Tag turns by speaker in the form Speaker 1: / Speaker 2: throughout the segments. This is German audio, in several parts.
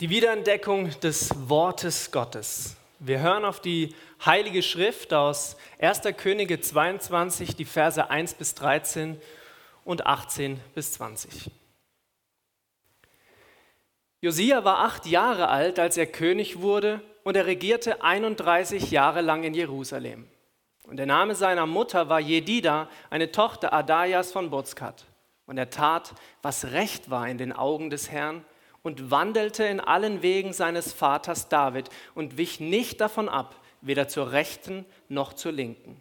Speaker 1: Die Wiederentdeckung des Wortes Gottes. Wir hören auf die Heilige Schrift aus 1. Könige 22, die Verse 1 bis 13 und 18 bis 20. Josia war acht Jahre alt, als er König wurde, und er regierte 31 Jahre lang in Jerusalem. Und der Name seiner Mutter war Jedida, eine Tochter Adajas von Bozkat. Und er tat, was recht war in den Augen des Herrn und wandelte in allen Wegen seines Vaters David und wich nicht davon ab, weder zur rechten noch zur linken.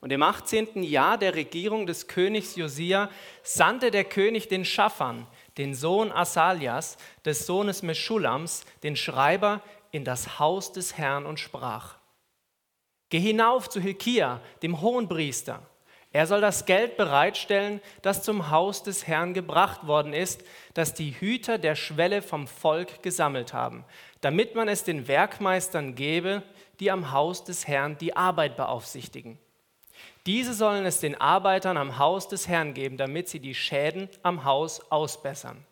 Speaker 1: Und im 18. Jahr der Regierung des Königs Josia sandte der König den Schaffan, den Sohn Asalias, des Sohnes Meschulams, den Schreiber, in das Haus des Herrn und sprach: Geh hinauf zu Hilkia, dem Hohenpriester er soll das Geld bereitstellen, das zum Haus des Herrn gebracht worden ist, das die Hüter der Schwelle vom Volk gesammelt haben, damit man es den Werkmeistern gebe, die am Haus des Herrn die Arbeit beaufsichtigen. Diese sollen es den Arbeitern am Haus des Herrn geben, damit sie die Schäden am Haus ausbessern,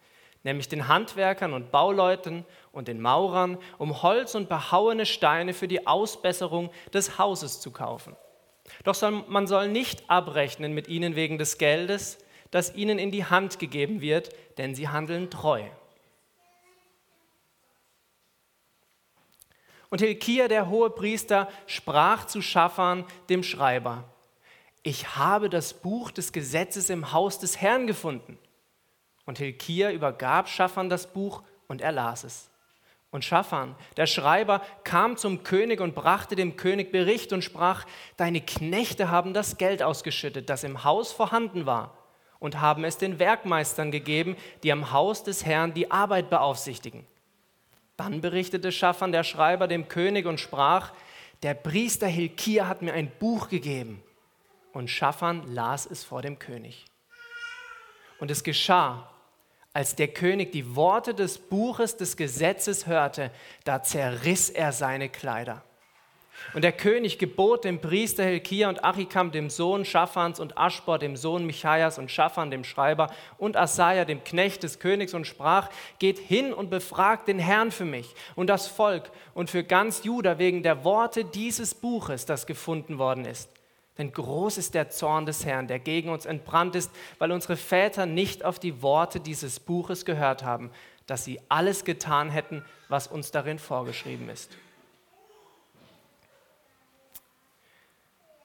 Speaker 1: nämlich den Handwerkern und Bauleuten und den Maurern, um Holz und behauene Steine für die Ausbesserung des Hauses zu kaufen. Doch soll, man soll nicht abrechnen mit ihnen wegen des Geldes, das ihnen in die Hand gegeben wird, denn sie handeln treu. Und Hilkia, der hohe Priester, sprach zu Schaffan, dem Schreiber, ich habe das Buch des Gesetzes im Haus des Herrn gefunden. Und Hilkia übergab Schaffan das Buch und er las es. Und Schaffan, der Schreiber, kam zum König und brachte dem König Bericht und sprach, deine Knechte haben das Geld ausgeschüttet, das im Haus vorhanden war, und haben es den Werkmeistern gegeben, die am Haus des Herrn die Arbeit beaufsichtigen. Dann berichtete Schaffan, der Schreiber, dem König und sprach, der Priester Hilkia hat mir ein Buch gegeben. Und Schaffan las es vor dem König. Und es geschah, als der König die Worte des Buches des Gesetzes hörte, da zerriss er seine Kleider. Und der König gebot dem Priester Hilkia und Achikam, dem Sohn Schaffans, und Aschbor, dem Sohn Michaias, und Schaffan, dem Schreiber, und Asaja, dem Knecht des Königs, und sprach: Geht hin und befragt den Herrn für mich und das Volk und für ganz Juda wegen der Worte dieses Buches, das gefunden worden ist. Denn groß ist der Zorn des Herrn, der gegen uns entbrannt ist, weil unsere Väter nicht auf die Worte dieses Buches gehört haben, dass sie alles getan hätten, was uns darin vorgeschrieben ist.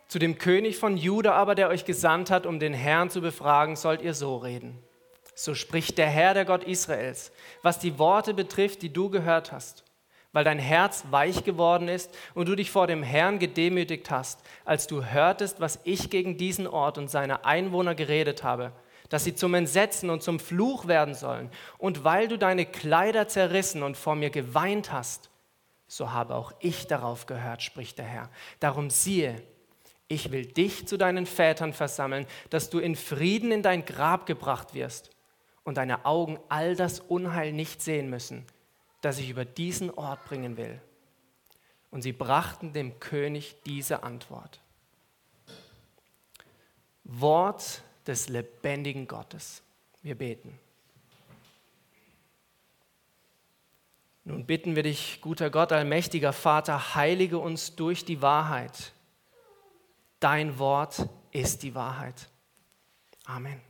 Speaker 1: Zu dem König von Juda aber, der euch gesandt hat, um den Herrn zu befragen, sollt ihr so reden. So spricht der Herr, der Gott Israels, was die Worte betrifft, die du gehört hast weil dein Herz weich geworden ist und du dich vor dem Herrn gedemütigt hast, als du hörtest, was ich gegen diesen Ort und seine Einwohner geredet habe, dass sie zum Entsetzen und zum Fluch werden sollen, und weil du deine Kleider zerrissen und vor mir geweint hast, so habe auch ich darauf gehört, spricht der Herr. Darum siehe, ich will dich zu deinen Vätern versammeln, dass du in Frieden in dein Grab gebracht wirst und deine Augen all das Unheil nicht sehen müssen, das ich über diesen Ort bringen will. Und sie brachten dem König diese Antwort. Wort des lebendigen Gottes. Wir beten. Nun bitten wir dich, guter Gott, allmächtiger Vater, heilige uns durch die Wahrheit. Dein Wort ist die Wahrheit. Amen.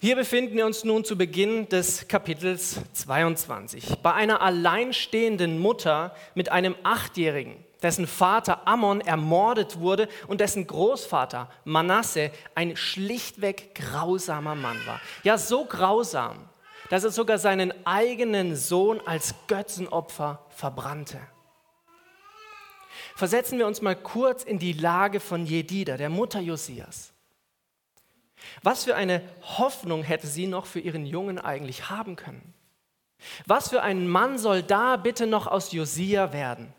Speaker 1: Hier befinden wir uns nun zu Beginn des Kapitels 22 bei einer alleinstehenden Mutter mit einem Achtjährigen, dessen Vater Ammon ermordet wurde und dessen Großvater Manasse ein schlichtweg grausamer Mann war. Ja, so grausam, dass er sogar seinen eigenen Sohn als Götzenopfer verbrannte. Versetzen wir uns mal kurz in die Lage von Jedida, der Mutter Josias. Was für eine Hoffnung hätte sie noch für ihren Jungen eigentlich haben können? Was für ein Mann soll da bitte noch aus Josia werden?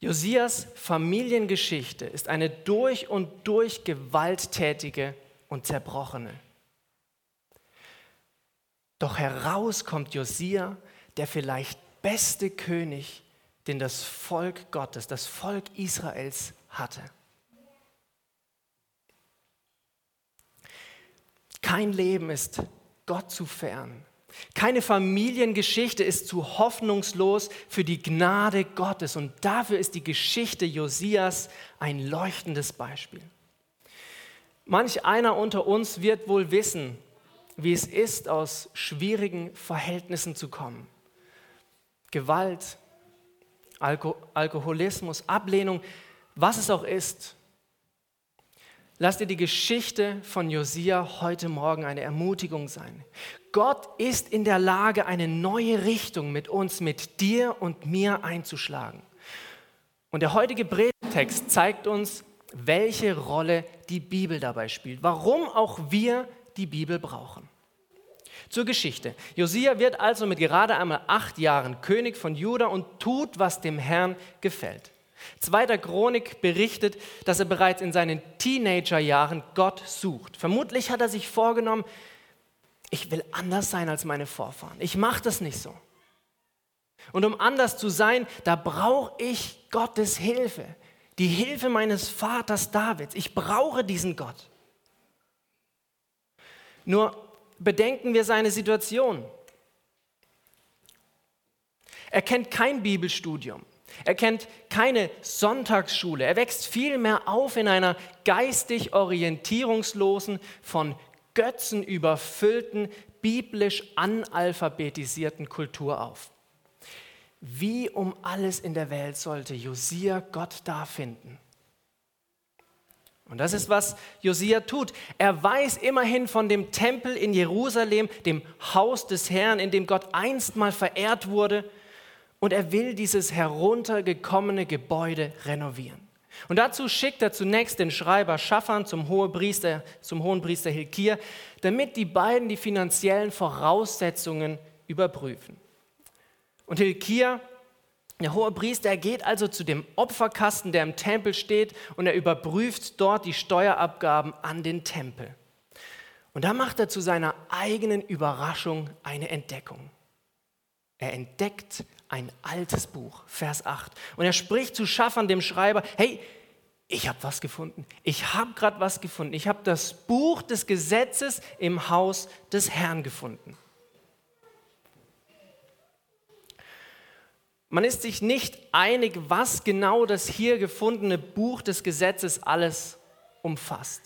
Speaker 1: Josias Familiengeschichte ist eine durch und durch gewalttätige und zerbrochene. Doch heraus kommt Josia, der vielleicht beste König, den das Volk Gottes, das Volk Israels hatte. Kein Leben ist Gott zu fern. Keine Familiengeschichte ist zu hoffnungslos für die Gnade Gottes und dafür ist die Geschichte Josias ein leuchtendes Beispiel. Manch einer unter uns wird wohl wissen, wie es ist, aus schwierigen Verhältnissen zu kommen. Gewalt, Alko Alkoholismus, Ablehnung, was es auch ist. Lass dir die Geschichte von Josia heute Morgen eine Ermutigung sein. Gott ist in der Lage, eine neue Richtung mit uns, mit dir und mir einzuschlagen. Und der heutige Predigtext zeigt uns, welche Rolle die Bibel dabei spielt, warum auch wir die Bibel brauchen. Zur Geschichte. Josia wird also mit gerade einmal acht Jahren König von Juda und tut, was dem Herrn gefällt. Zweiter Chronik berichtet, dass er bereits in seinen Teenagerjahren Gott sucht. Vermutlich hat er sich vorgenommen, ich will anders sein als meine Vorfahren. Ich mache das nicht so. Und um anders zu sein, da brauche ich Gottes Hilfe. Die Hilfe meines Vaters Davids. Ich brauche diesen Gott. Nur bedenken wir seine Situation. Er kennt kein Bibelstudium. Er kennt keine Sonntagsschule. Er wächst vielmehr auf in einer geistig orientierungslosen, von Götzen überfüllten, biblisch analphabetisierten Kultur auf. Wie um alles in der Welt sollte Josia Gott da finden? Und das ist, was Josia tut. Er weiß immerhin von dem Tempel in Jerusalem, dem Haus des Herrn, in dem Gott einst mal verehrt wurde und er will dieses heruntergekommene Gebäude renovieren. Und dazu schickt er zunächst den Schreiber Schaffan zum Hohepriester, zum Hohenpriester Hilkir, damit die beiden die finanziellen Voraussetzungen überprüfen. Und Hilkir, der Hohepriester, er geht also zu dem Opferkasten, der im Tempel steht, und er überprüft dort die Steuerabgaben an den Tempel. Und da macht er zu seiner eigenen Überraschung eine Entdeckung. Er entdeckt ein altes Buch, Vers 8. Und er spricht zu Schaffern, dem Schreiber, hey, ich habe was gefunden. Ich habe gerade was gefunden. Ich habe das Buch des Gesetzes im Haus des Herrn gefunden. Man ist sich nicht einig, was genau das hier gefundene Buch des Gesetzes alles umfasst.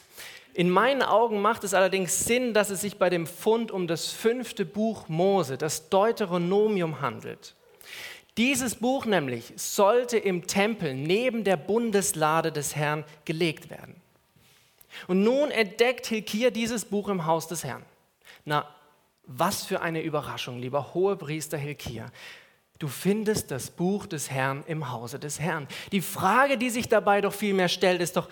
Speaker 1: In meinen Augen macht es allerdings Sinn, dass es sich bei dem Fund um das fünfte Buch Mose, das Deuteronomium, handelt. Dieses Buch nämlich sollte im Tempel neben der Bundeslade des Herrn gelegt werden. Und nun entdeckt Hilkir dieses Buch im Haus des Herrn. Na, was für eine Überraschung, lieber Hohepriester Hilkir. Du findest das Buch des Herrn im Hause des Herrn. Die Frage, die sich dabei doch vielmehr stellt, ist doch,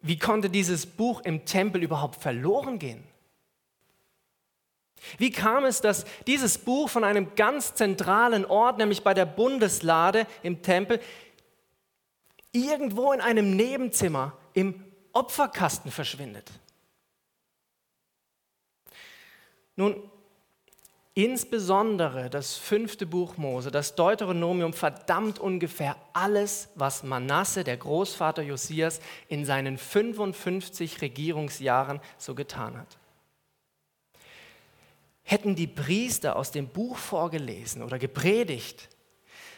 Speaker 1: wie konnte dieses Buch im Tempel überhaupt verloren gehen? Wie kam es, dass dieses Buch von einem ganz zentralen Ort, nämlich bei der Bundeslade im Tempel, irgendwo in einem Nebenzimmer im Opferkasten verschwindet? Nun, insbesondere das fünfte Buch Mose, das Deuteronomium, verdammt ungefähr alles, was Manasse, der Großvater Josias, in seinen 55 Regierungsjahren so getan hat. Hätten die Priester aus dem Buch vorgelesen oder gepredigt,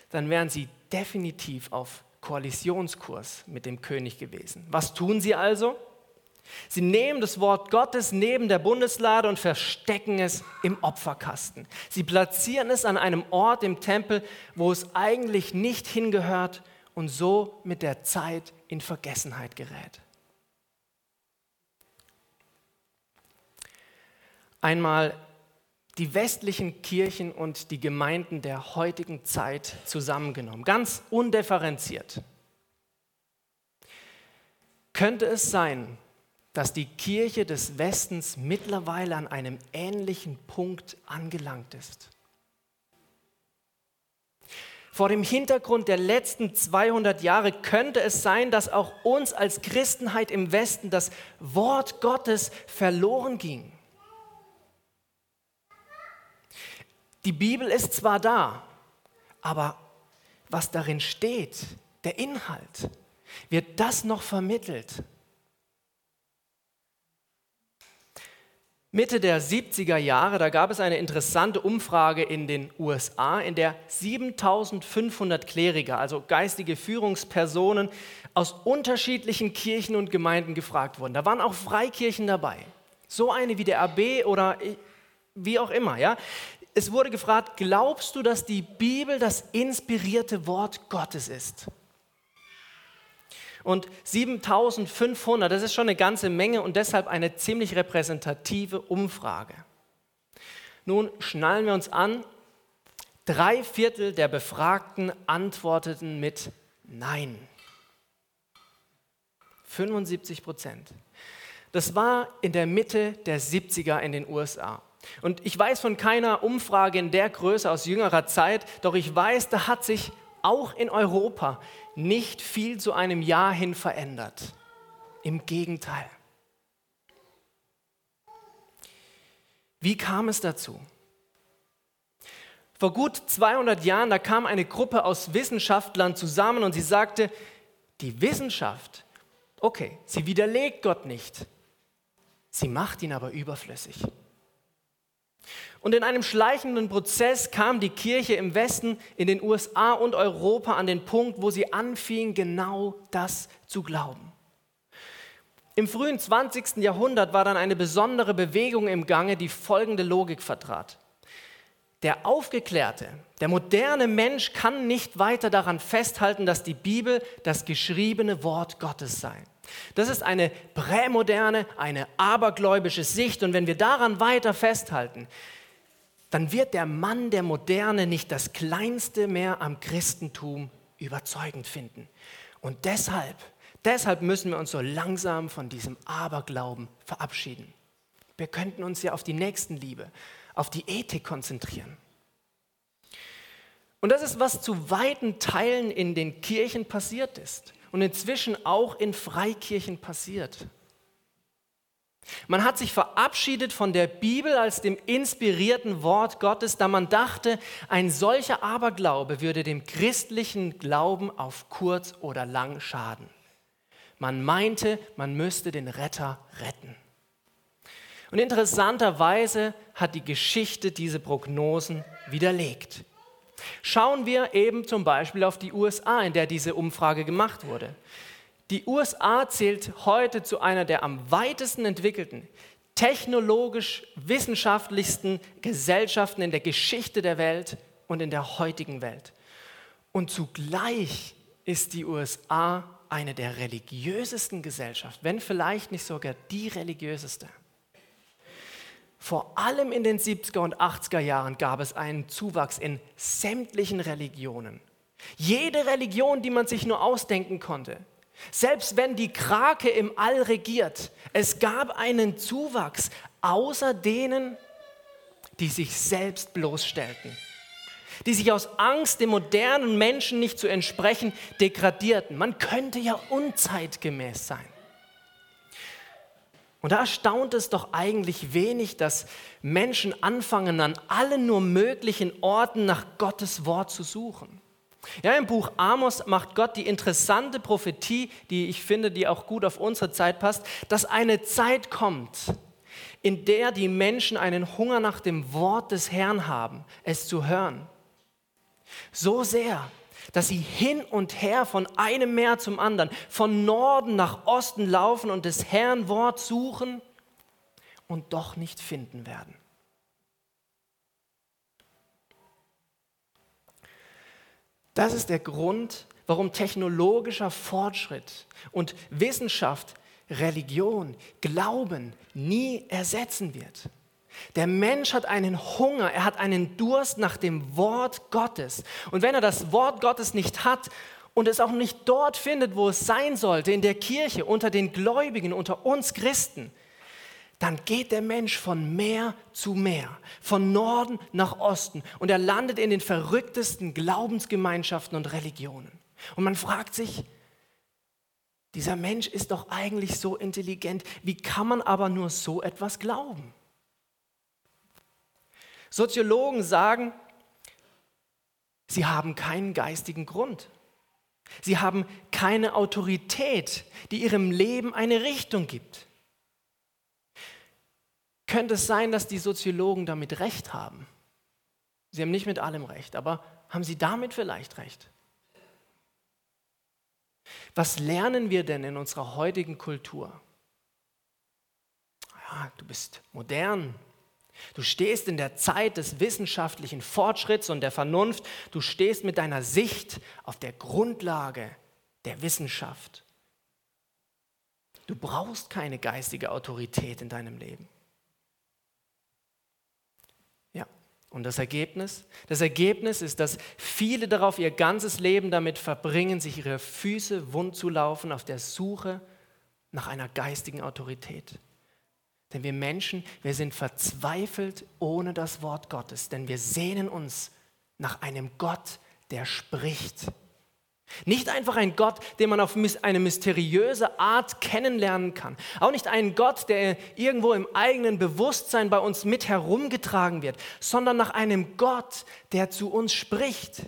Speaker 1: dann wären sie definitiv auf Koalitionskurs mit dem König gewesen. Was tun sie also? Sie nehmen das Wort Gottes neben der Bundeslade und verstecken es im Opferkasten. Sie platzieren es an einem Ort im Tempel, wo es eigentlich nicht hingehört und so mit der Zeit in Vergessenheit gerät. Einmal die westlichen Kirchen und die Gemeinden der heutigen Zeit zusammengenommen, ganz undifferenziert. Könnte es sein, dass die Kirche des Westens mittlerweile an einem ähnlichen Punkt angelangt ist? Vor dem Hintergrund der letzten 200 Jahre könnte es sein, dass auch uns als Christenheit im Westen das Wort Gottes verloren ging. Die Bibel ist zwar da, aber was darin steht, der Inhalt, wird das noch vermittelt? Mitte der 70er Jahre, da gab es eine interessante Umfrage in den USA, in der 7500 Kleriker, also geistige Führungspersonen aus unterschiedlichen Kirchen und Gemeinden gefragt wurden. Da waren auch Freikirchen dabei. So eine wie der AB oder wie auch immer, ja. Es wurde gefragt, glaubst du, dass die Bibel das inspirierte Wort Gottes ist? Und 7500, das ist schon eine ganze Menge und deshalb eine ziemlich repräsentative Umfrage. Nun schnallen wir uns an, drei Viertel der Befragten antworteten mit Nein. 75 Prozent. Das war in der Mitte der 70er in den USA. Und ich weiß von keiner Umfrage in der Größe aus jüngerer Zeit, doch ich weiß, da hat sich auch in Europa nicht viel zu einem Jahr hin verändert. Im Gegenteil. Wie kam es dazu? Vor gut 200 Jahren, da kam eine Gruppe aus Wissenschaftlern zusammen und sie sagte, die Wissenschaft, okay, sie widerlegt Gott nicht, sie macht ihn aber überflüssig. Und in einem schleichenden Prozess kam die Kirche im Westen, in den USA und Europa an den Punkt, wo sie anfing, genau das zu glauben. Im frühen 20. Jahrhundert war dann eine besondere Bewegung im Gange, die folgende Logik vertrat. Der aufgeklärte, der moderne Mensch kann nicht weiter daran festhalten, dass die Bibel das geschriebene Wort Gottes sei. Das ist eine prämoderne, eine abergläubische Sicht und wenn wir daran weiter festhalten, dann wird der Mann der Moderne nicht das Kleinste mehr am Christentum überzeugend finden. Und deshalb, deshalb müssen wir uns so langsam von diesem Aberglauben verabschieden. Wir könnten uns ja auf die Nächstenliebe, auf die Ethik konzentrieren. Und das ist, was zu weiten Teilen in den Kirchen passiert ist und inzwischen auch in Freikirchen passiert. Man hat sich verabschiedet von der Bibel als dem inspirierten Wort Gottes, da man dachte, ein solcher Aberglaube würde dem christlichen Glauben auf kurz oder lang schaden. Man meinte, man müsste den Retter retten. Und interessanterweise hat die Geschichte diese Prognosen widerlegt. Schauen wir eben zum Beispiel auf die USA, in der diese Umfrage gemacht wurde. Die USA zählt heute zu einer der am weitesten entwickelten, technologisch wissenschaftlichsten Gesellschaften in der Geschichte der Welt und in der heutigen Welt. Und zugleich ist die USA eine der religiösesten Gesellschaften, wenn vielleicht nicht sogar die religiöseste. Vor allem in den 70er und 80er Jahren gab es einen Zuwachs in sämtlichen Religionen. Jede Religion, die man sich nur ausdenken konnte, selbst wenn die Krake im All regiert, es gab einen Zuwachs, außer denen, die sich selbst bloßstellten, die sich aus Angst, dem modernen Menschen nicht zu entsprechen, degradierten. Man könnte ja unzeitgemäß sein. Und da erstaunt es doch eigentlich wenig, dass Menschen anfangen, an allen nur möglichen Orten nach Gottes Wort zu suchen. Ja, im Buch Amos macht Gott die interessante Prophetie, die ich finde, die auch gut auf unsere Zeit passt, dass eine Zeit kommt, in der die Menschen einen Hunger nach dem Wort des Herrn haben, es zu hören. So sehr, dass sie hin und her von einem Meer zum anderen, von Norden nach Osten laufen und des Herrn Wort suchen und doch nicht finden werden. Das ist der Grund, warum technologischer Fortschritt und Wissenschaft Religion, Glauben nie ersetzen wird. Der Mensch hat einen Hunger, er hat einen Durst nach dem Wort Gottes. Und wenn er das Wort Gottes nicht hat und es auch nicht dort findet, wo es sein sollte, in der Kirche, unter den Gläubigen, unter uns Christen, dann geht der Mensch von Meer zu Meer, von Norden nach Osten und er landet in den verrücktesten Glaubensgemeinschaften und Religionen. Und man fragt sich, dieser Mensch ist doch eigentlich so intelligent, wie kann man aber nur so etwas glauben? Soziologen sagen, sie haben keinen geistigen Grund. Sie haben keine Autorität, die ihrem Leben eine Richtung gibt. Könnte es sein, dass die Soziologen damit recht haben? Sie haben nicht mit allem recht, aber haben sie damit vielleicht recht? Was lernen wir denn in unserer heutigen Kultur? Ja, du bist modern. Du stehst in der Zeit des wissenschaftlichen Fortschritts und der Vernunft. Du stehst mit deiner Sicht auf der Grundlage der Wissenschaft. Du brauchst keine geistige Autorität in deinem Leben. Und das Ergebnis? Das Ergebnis ist, dass viele darauf ihr ganzes Leben damit verbringen, sich ihre Füße wund zu laufen auf der Suche nach einer geistigen Autorität. Denn wir Menschen, wir sind verzweifelt ohne das Wort Gottes, denn wir sehnen uns nach einem Gott, der spricht. Nicht einfach ein Gott, den man auf eine mysteriöse Art kennenlernen kann. Auch nicht ein Gott, der irgendwo im eigenen Bewusstsein bei uns mit herumgetragen wird, sondern nach einem Gott, der zu uns spricht.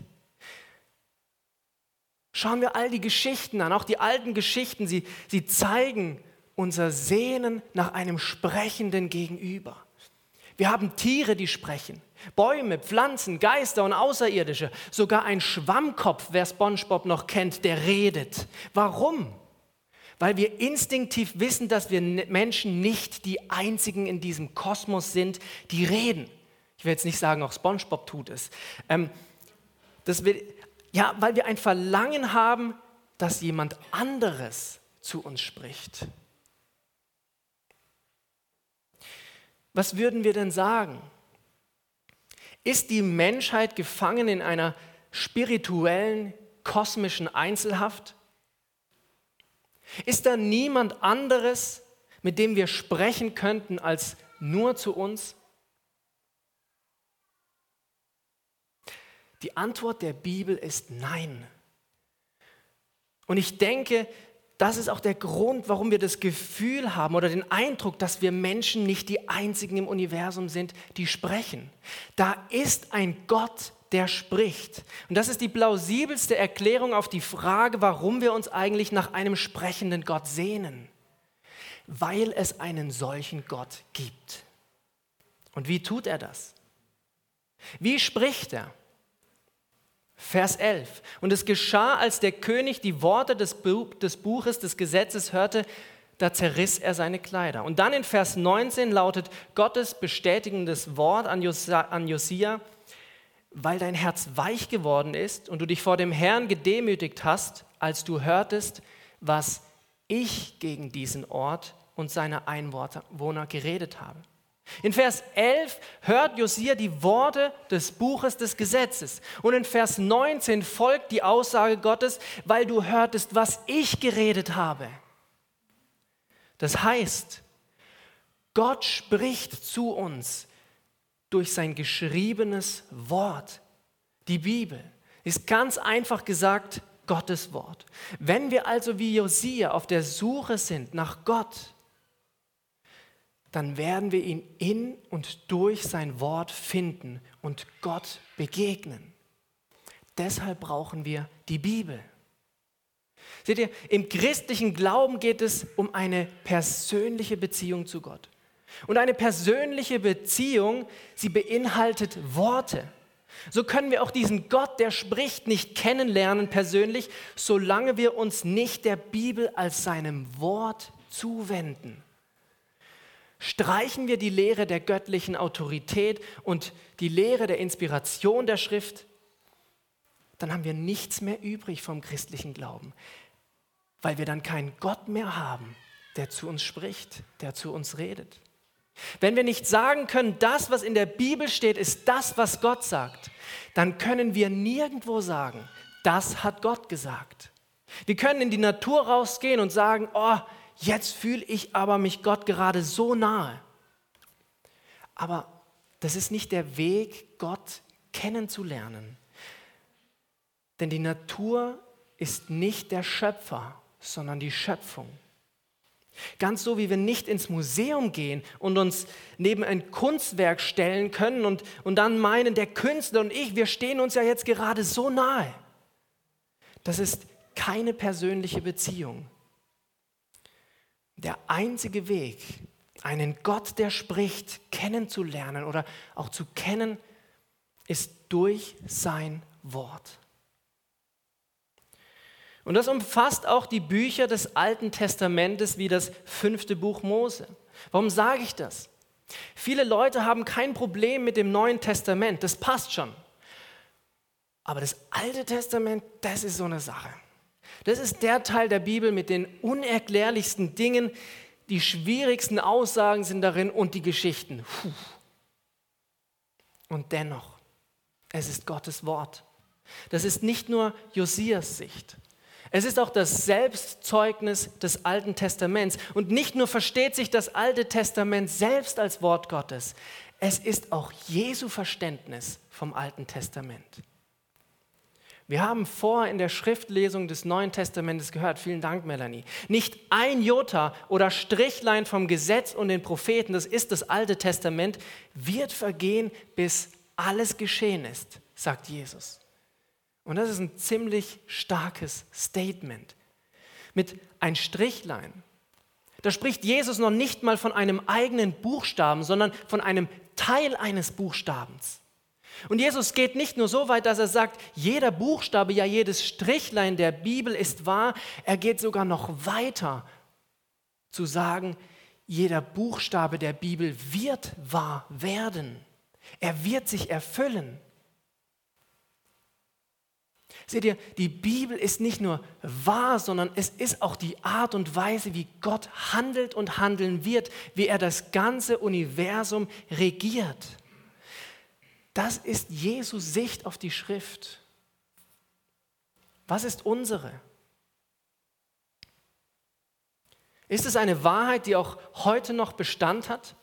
Speaker 1: Schauen wir all die Geschichten an, auch die alten Geschichten, sie, sie zeigen unser Sehnen nach einem sprechenden Gegenüber. Wir haben Tiere, die sprechen. Bäume, Pflanzen, Geister und Außerirdische. Sogar ein Schwammkopf, wer SpongeBob noch kennt, der redet. Warum? Weil wir instinktiv wissen, dass wir Menschen nicht die einzigen in diesem Kosmos sind, die reden. Ich will jetzt nicht sagen, auch SpongeBob tut es. Ähm, dass wir, ja, weil wir ein Verlangen haben, dass jemand anderes zu uns spricht. Was würden wir denn sagen? Ist die Menschheit gefangen in einer spirituellen, kosmischen Einzelhaft? Ist da niemand anderes, mit dem wir sprechen könnten, als nur zu uns? Die Antwort der Bibel ist nein. Und ich denke, das ist auch der Grund, warum wir das Gefühl haben oder den Eindruck, dass wir Menschen nicht die einzigen im Universum sind, die sprechen. Da ist ein Gott, der spricht. Und das ist die plausibelste Erklärung auf die Frage, warum wir uns eigentlich nach einem sprechenden Gott sehnen. Weil es einen solchen Gott gibt. Und wie tut er das? Wie spricht er? Vers 11. Und es geschah, als der König die Worte des, Buches des Gesetzes hörte, da zerriss er seine Kleider. Und dann in Vers 19 lautet Gottes bestätigendes Wort an Josia, weil dein Herz weich geworden ist und du dich vor dem Herrn gedemütigt hast, als du hörtest, was ich gegen diesen Ort und seine Einwohner geredet habe. In Vers 11 hört Josia die Worte des Buches des Gesetzes. Und in Vers 19 folgt die Aussage Gottes, weil du hörtest, was ich geredet habe. Das heißt, Gott spricht zu uns durch sein geschriebenes Wort. Die Bibel ist ganz einfach gesagt Gottes Wort. Wenn wir also wie Josia auf der Suche sind nach Gott, dann werden wir ihn in und durch sein Wort finden und Gott begegnen. Deshalb brauchen wir die Bibel. Seht ihr, im christlichen Glauben geht es um eine persönliche Beziehung zu Gott. Und eine persönliche Beziehung, sie beinhaltet Worte. So können wir auch diesen Gott, der spricht, nicht kennenlernen persönlich, solange wir uns nicht der Bibel als seinem Wort zuwenden streichen wir die Lehre der göttlichen Autorität und die Lehre der Inspiration der Schrift, dann haben wir nichts mehr übrig vom christlichen Glauben, weil wir dann keinen Gott mehr haben, der zu uns spricht, der zu uns redet. Wenn wir nicht sagen können, das, was in der Bibel steht, ist das, was Gott sagt, dann können wir nirgendwo sagen, das hat Gott gesagt. Wir können in die Natur rausgehen und sagen, oh, Jetzt fühle ich aber mich Gott gerade so nahe. Aber das ist nicht der Weg, Gott kennenzulernen. Denn die Natur ist nicht der Schöpfer, sondern die Schöpfung. Ganz so wie wir nicht ins Museum gehen und uns neben ein Kunstwerk stellen können und, und dann meinen, der Künstler und ich, wir stehen uns ja jetzt gerade so nahe. Das ist keine persönliche Beziehung. Der einzige Weg, einen Gott, der spricht, kennenzulernen oder auch zu kennen, ist durch sein Wort. Und das umfasst auch die Bücher des Alten Testamentes wie das fünfte Buch Mose. Warum sage ich das? Viele Leute haben kein Problem mit dem Neuen Testament, das passt schon. Aber das Alte Testament, das ist so eine Sache. Das ist der Teil der Bibel mit den unerklärlichsten Dingen, die schwierigsten Aussagen sind darin und die Geschichten. Puh. Und dennoch, es ist Gottes Wort. Das ist nicht nur Josias Sicht. Es ist auch das Selbstzeugnis des Alten Testaments. Und nicht nur versteht sich das Alte Testament selbst als Wort Gottes, es ist auch Jesu Verständnis vom Alten Testament. Wir haben vorher in der Schriftlesung des Neuen Testamentes gehört, vielen Dank, Melanie, nicht ein Jota oder Strichlein vom Gesetz und den Propheten, das ist das Alte Testament, wird vergehen, bis alles geschehen ist, sagt Jesus. Und das ist ein ziemlich starkes Statement. Mit ein Strichlein. Da spricht Jesus noch nicht mal von einem eigenen Buchstaben, sondern von einem Teil eines Buchstabens. Und Jesus geht nicht nur so weit, dass er sagt, jeder Buchstabe, ja jedes Strichlein der Bibel ist wahr, er geht sogar noch weiter zu sagen, jeder Buchstabe der Bibel wird wahr werden. Er wird sich erfüllen. Seht ihr, die Bibel ist nicht nur wahr, sondern es ist auch die Art und Weise, wie Gott handelt und handeln wird, wie er das ganze Universum regiert. Das ist Jesus Sicht auf die Schrift. Was ist unsere? Ist es eine Wahrheit, die auch heute noch Bestand hat?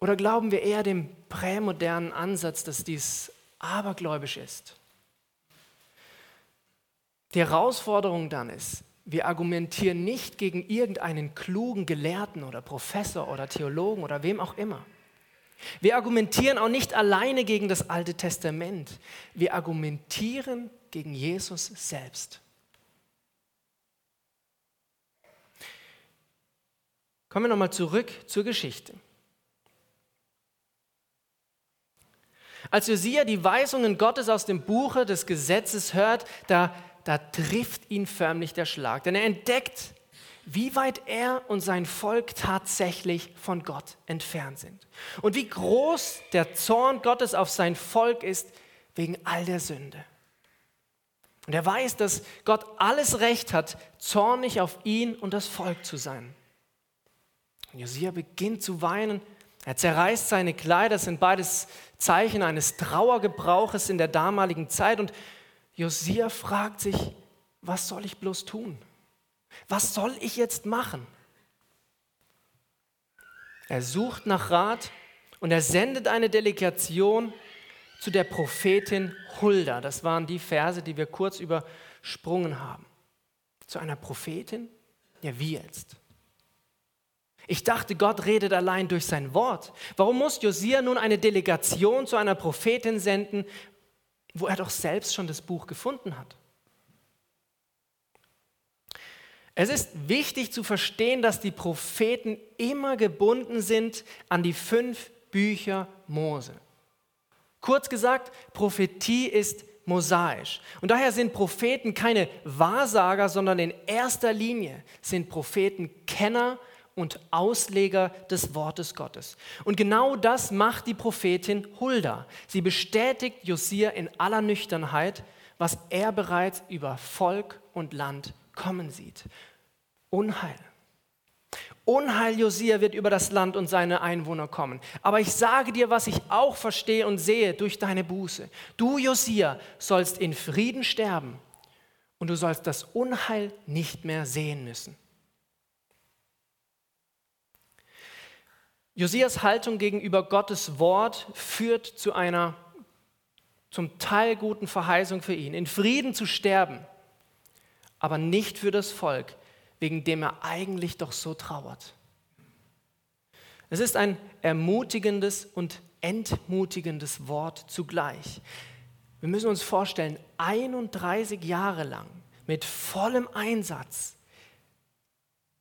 Speaker 1: Oder glauben wir eher dem prämodernen Ansatz, dass dies abergläubisch ist? Die Herausforderung dann ist, wir argumentieren nicht gegen irgendeinen klugen Gelehrten oder Professor oder Theologen oder wem auch immer. Wir argumentieren auch nicht alleine gegen das Alte Testament. Wir argumentieren gegen Jesus selbst. Kommen wir nochmal zurück zur Geschichte. Als Josia die Weisungen Gottes aus dem Buche des Gesetzes hört, da, da trifft ihn förmlich der Schlag. Denn er entdeckt, wie weit er und sein Volk tatsächlich von Gott entfernt sind. Und wie groß der Zorn Gottes auf sein Volk ist wegen all der Sünde. Und er weiß, dass Gott alles Recht hat, zornig auf ihn und das Volk zu sein. Und Josia beginnt zu weinen. Er zerreißt seine Kleider. Das sind beides Zeichen eines Trauergebrauches in der damaligen Zeit. Und Josia fragt sich, was soll ich bloß tun? Was soll ich jetzt machen? Er sucht nach Rat und er sendet eine Delegation zu der Prophetin Hulda. Das waren die Verse, die wir kurz übersprungen haben. Zu einer Prophetin? Ja, wie jetzt? Ich dachte, Gott redet allein durch sein Wort. Warum muss Josia nun eine Delegation zu einer Prophetin senden, wo er doch selbst schon das Buch gefunden hat? Es ist wichtig zu verstehen, dass die Propheten immer gebunden sind an die fünf Bücher Mose. Kurz gesagt, Prophetie ist mosaisch. Und daher sind Propheten keine Wahrsager, sondern in erster Linie sind Propheten Kenner und Ausleger des Wortes Gottes. Und genau das macht die Prophetin Hulda. Sie bestätigt Josia in aller Nüchternheit, was er bereits über Volk und Land kommen sieht. Unheil. Unheil, Josia, wird über das Land und seine Einwohner kommen. Aber ich sage dir, was ich auch verstehe und sehe durch deine Buße. Du, Josia, sollst in Frieden sterben und du sollst das Unheil nicht mehr sehen müssen. Josias Haltung gegenüber Gottes Wort führt zu einer zum Teil guten Verheißung für ihn, in Frieden zu sterben, aber nicht für das Volk, wegen dem er eigentlich doch so trauert. Es ist ein ermutigendes und entmutigendes Wort zugleich. Wir müssen uns vorstellen, 31 Jahre lang mit vollem Einsatz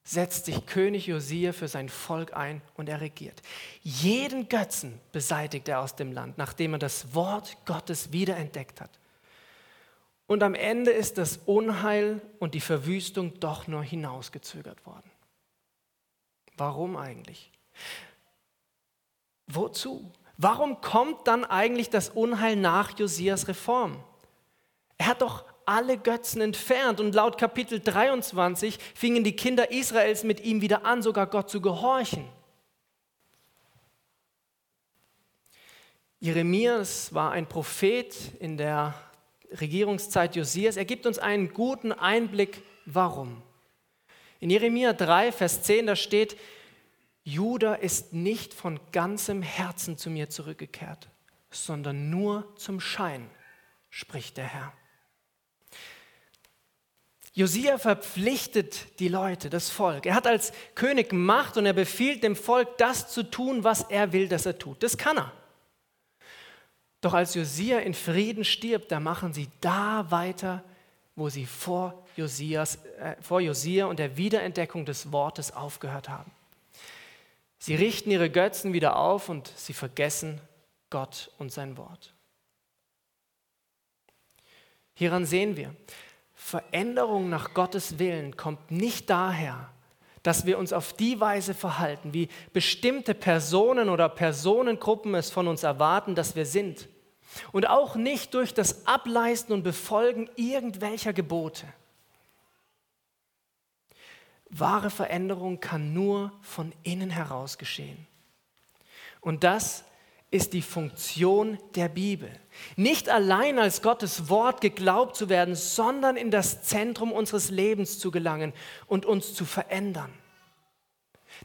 Speaker 1: setzt sich König Josia für sein Volk ein und er regiert. Jeden Götzen beseitigt er aus dem Land, nachdem er das Wort Gottes wiederentdeckt hat. Und am Ende ist das Unheil und die Verwüstung doch nur hinausgezögert worden. Warum eigentlich? Wozu? Warum kommt dann eigentlich das Unheil nach Josias Reform? Er hat doch alle Götzen entfernt und laut Kapitel 23 fingen die Kinder Israels mit ihm wieder an, sogar Gott zu gehorchen. Jeremias war ein Prophet in der Regierungszeit Josias. Er gibt uns einen guten Einblick, warum. In Jeremia 3, Vers 10, da steht, Juda ist nicht von ganzem Herzen zu mir zurückgekehrt, sondern nur zum Schein, spricht der Herr. Josia verpflichtet die Leute, das Volk. Er hat als König Macht und er befiehlt dem Volk, das zu tun, was er will, dass er tut. Das kann er. Doch als Josia in Frieden stirbt, da machen sie da weiter, wo sie vor, Josias, äh, vor Josia und der Wiederentdeckung des Wortes aufgehört haben. Sie richten ihre Götzen wieder auf und sie vergessen Gott und sein Wort. Hieran sehen wir, Veränderung nach Gottes Willen kommt nicht daher, dass wir uns auf die Weise verhalten, wie bestimmte Personen oder Personengruppen es von uns erwarten, dass wir sind. Und auch nicht durch das Ableisten und Befolgen irgendwelcher Gebote. Wahre Veränderung kann nur von innen heraus geschehen. Und das ist die Funktion der Bibel. Nicht allein als Gottes Wort geglaubt zu werden, sondern in das Zentrum unseres Lebens zu gelangen und uns zu verändern.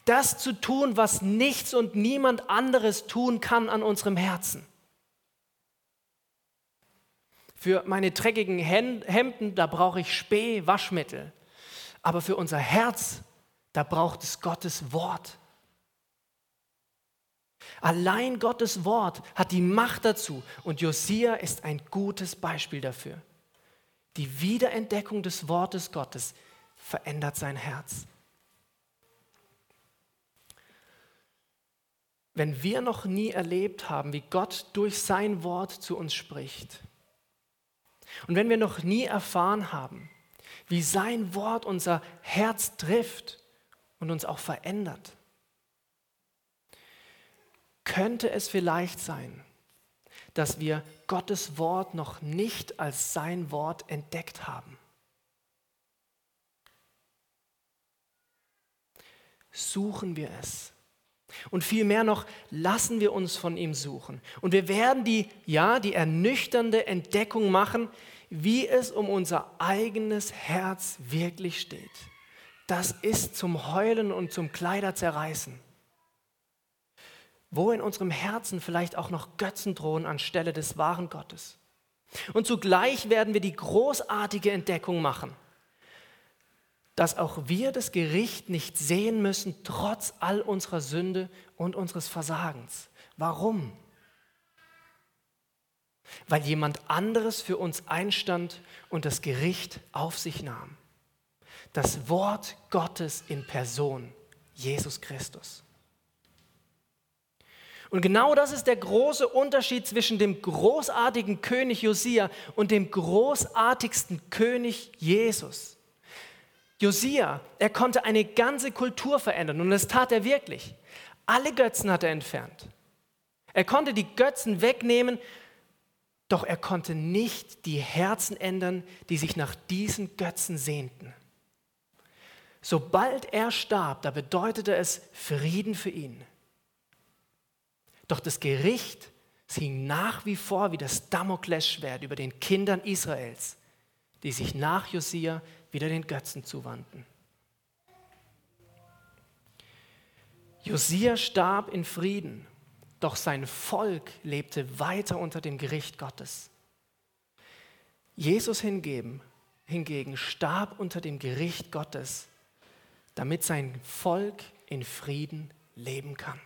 Speaker 1: Das zu tun, was nichts und niemand anderes tun kann an unserem Herzen. Für meine dreckigen Hemden, da brauche ich Spee, Waschmittel. Aber für unser Herz, da braucht es Gottes Wort. Allein Gottes Wort hat die Macht dazu und Josia ist ein gutes Beispiel dafür. Die Wiederentdeckung des Wortes Gottes verändert sein Herz. Wenn wir noch nie erlebt haben, wie Gott durch sein Wort zu uns spricht, und wenn wir noch nie erfahren haben, wie sein Wort unser Herz trifft und uns auch verändert, könnte es vielleicht sein, dass wir Gottes Wort noch nicht als sein Wort entdeckt haben. Suchen wir es. Und vielmehr noch, lassen wir uns von ihm suchen. Und wir werden die, ja, die ernüchternde Entdeckung machen, wie es um unser eigenes Herz wirklich steht. Das ist zum Heulen und zum Kleiderzerreißen wo in unserem Herzen vielleicht auch noch Götzen drohen anstelle des wahren Gottes. Und zugleich werden wir die großartige Entdeckung machen, dass auch wir das Gericht nicht sehen müssen, trotz all unserer Sünde und unseres Versagens. Warum? Weil jemand anderes für uns einstand und das Gericht auf sich nahm. Das Wort Gottes in Person, Jesus Christus. Und genau das ist der große Unterschied zwischen dem großartigen König Josia und dem großartigsten König Jesus. Josia, er konnte eine ganze Kultur verändern und das tat er wirklich. Alle Götzen hat er entfernt. Er konnte die Götzen wegnehmen, doch er konnte nicht die Herzen ändern, die sich nach diesen Götzen sehnten. Sobald er starb, da bedeutete es Frieden für ihn. Doch das Gericht hing nach wie vor wie das Damoklesschwert über den Kindern Israels, die sich nach Josia wieder den Götzen zuwandten. Josia starb in Frieden, doch sein Volk lebte weiter unter dem Gericht Gottes. Jesus hingegen, hingegen starb unter dem Gericht Gottes, damit sein Volk in Frieden leben kann.